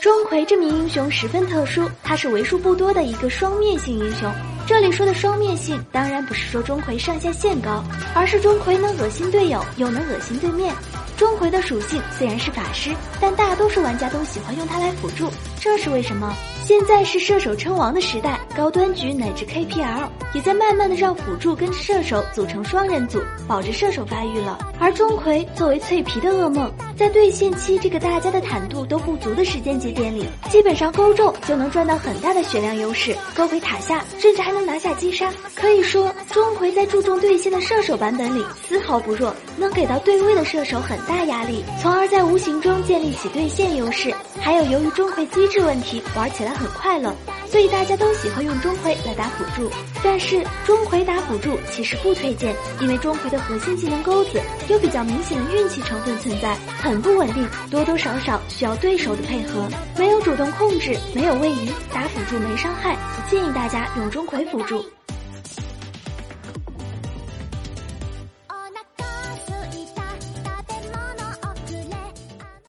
钟馗这名英雄十分特殊，他是为数不多的一个双面性英雄。这里说的双面性，当然不是说钟馗上下限高，而是钟馗能恶心队友，又能恶心对面。钟馗的属性虽然是法师，但大多数玩家都喜欢用它来辅助，这是为什么？现在是射手称王的时代，高端局乃至 KPL 也在慢慢的让辅助跟射手组成双人组，保着射手发育了。而钟馗作为脆皮的噩梦，在对线期这个大家的坦度都时间节点里，基本上勾中就能赚到很大的血量优势，勾回塔下，甚至还能拿下击杀。可以说，钟馗在注重对线的射手版本里丝毫不弱，能给到对位的射手很大压力，从而在无形中建立起对线优势。还有，由于钟馗机制问题，玩起来很快乐，所以大家都喜欢用钟馗来打辅助。但是钟馗打辅助其实不推荐，因为钟馗的核心技能钩子有比较明显的运气成分存在，很不稳定，多多少少需要对手的配合。没有主动控制，没有位移，打辅助没伤害，不建议大家用钟馗辅助。